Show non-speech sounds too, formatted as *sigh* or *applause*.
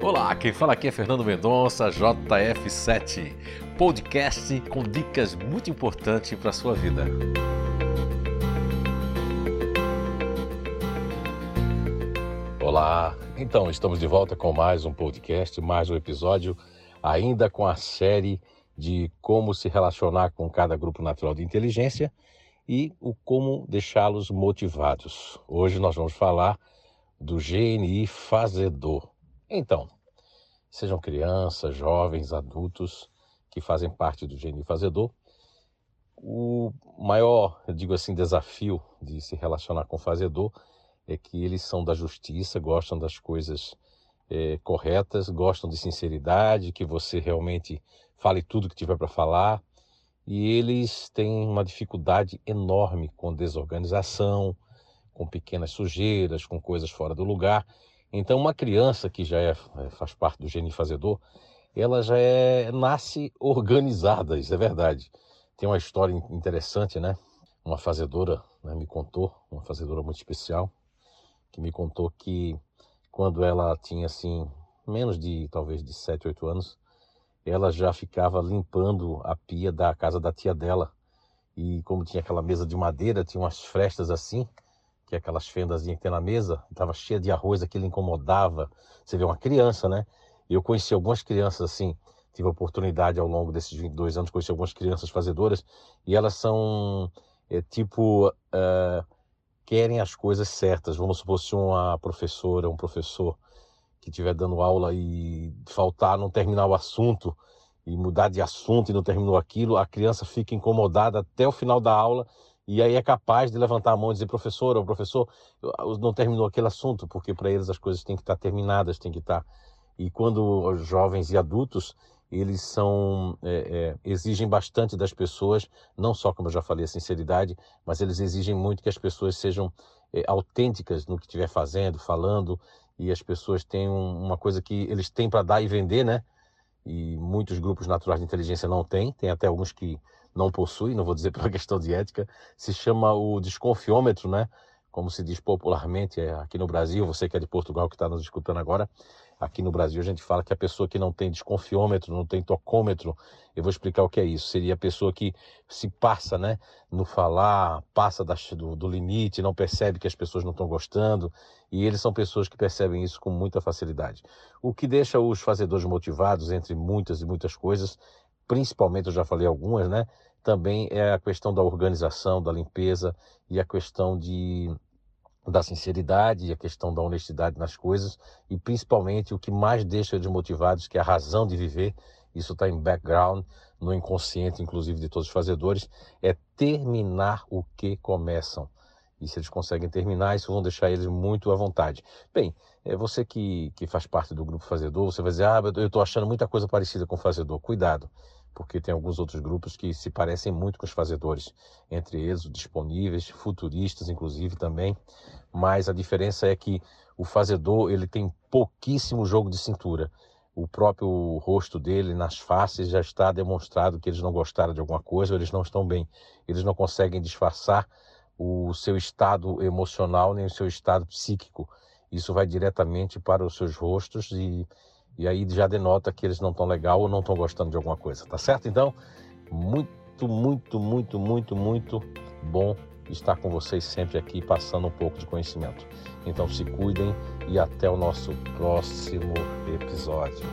Olá, quem fala aqui é Fernando Mendonça, JF7, podcast com dicas muito importantes para a sua vida. Olá, então estamos de volta com mais um podcast, mais um episódio, ainda com a série de como se relacionar com cada grupo natural de inteligência e o como deixá-los motivados. Hoje nós vamos falar do GNI fazedor. Então, sejam crianças, jovens, adultos que fazem parte do GNI fazedor, o maior, digo assim, desafio de se relacionar com o fazedor é que eles são da justiça, gostam das coisas é, corretas, gostam de sinceridade, que você realmente fale tudo que tiver para falar. E eles têm uma dificuldade enorme com desorganização, com pequenas sujeiras, com coisas fora do lugar. Então, uma criança que já é, é, faz parte do gene fazedor, ela já é, nasce organizada, isso é verdade. Tem uma história interessante, né? Uma fazedora né, me contou, uma fazedora muito especial, que me contou que quando ela tinha assim menos de talvez de 7, 8 anos, ela já ficava limpando a pia da casa da tia dela. E como tinha aquela mesa de madeira, tinha umas frestas assim, que é aquelas fendazinhas que tem na mesa, estava cheia de arroz, aquilo incomodava. Você vê uma criança, né? Eu conheci algumas crianças assim, tive a oportunidade ao longo desses 22 anos, conheci algumas crianças fazedoras, e elas são é, tipo, uh, querem as coisas certas. Vamos supor se uma professora, um professor que estiver dando aula e faltar, não terminar o assunto, e mudar de assunto e não terminou aquilo, a criança fica incomodada até o final da aula e aí é capaz de levantar a mão e dizer, professor ou professor, não terminou aquele assunto, porque para eles as coisas têm que estar terminadas, têm que estar. E quando os jovens e adultos, eles são é, é, exigem bastante das pessoas, não só como eu já falei a sinceridade, mas eles exigem muito que as pessoas sejam é, autênticas no que estiver fazendo, falando, e as pessoas têm uma coisa que eles têm para dar e vender, né? E muitos grupos naturais de inteligência não têm, tem até alguns que não possui, não vou dizer *laughs* pela questão de ética, se chama o desconfiômetro, né? Como se diz popularmente é, aqui no Brasil, você que é de Portugal que está nos escutando agora, aqui no Brasil a gente fala que a pessoa que não tem desconfiômetro, não tem tocômetro, eu vou explicar o que é isso. Seria a pessoa que se passa, né, no falar, passa do, do limite, não percebe que as pessoas não estão gostando, e eles são pessoas que percebem isso com muita facilidade. O que deixa os fazedores motivados, entre muitas e muitas coisas, principalmente, eu já falei algumas, né? Também é a questão da organização, da limpeza e a questão de, da sinceridade e a questão da honestidade nas coisas e principalmente o que mais deixa eles motivados, que é a razão de viver, isso está em background, no inconsciente, inclusive, de todos os fazedores, é terminar o que começam. E se eles conseguem terminar, isso vão deixar eles muito à vontade. Bem, é você que, que faz parte do grupo fazedor, você vai dizer, ah, eu estou achando muita coisa parecida com o fazedor. Cuidado, porque tem alguns outros grupos que se parecem muito com os fazedores, entre eles disponíveis, futuristas, inclusive também. Mas a diferença é que o fazedor ele tem pouquíssimo jogo de cintura. O próprio rosto dele, nas faces, já está demonstrado que eles não gostaram de alguma coisa, eles não estão bem. Eles não conseguem disfarçar o seu estado emocional nem o seu estado psíquico. Isso vai diretamente para os seus rostos e, e aí já denota que eles não estão legal ou não estão gostando de alguma coisa, tá certo? Então, muito, muito, muito, muito, muito bom estar com vocês sempre aqui passando um pouco de conhecimento. Então se cuidem e até o nosso próximo episódio.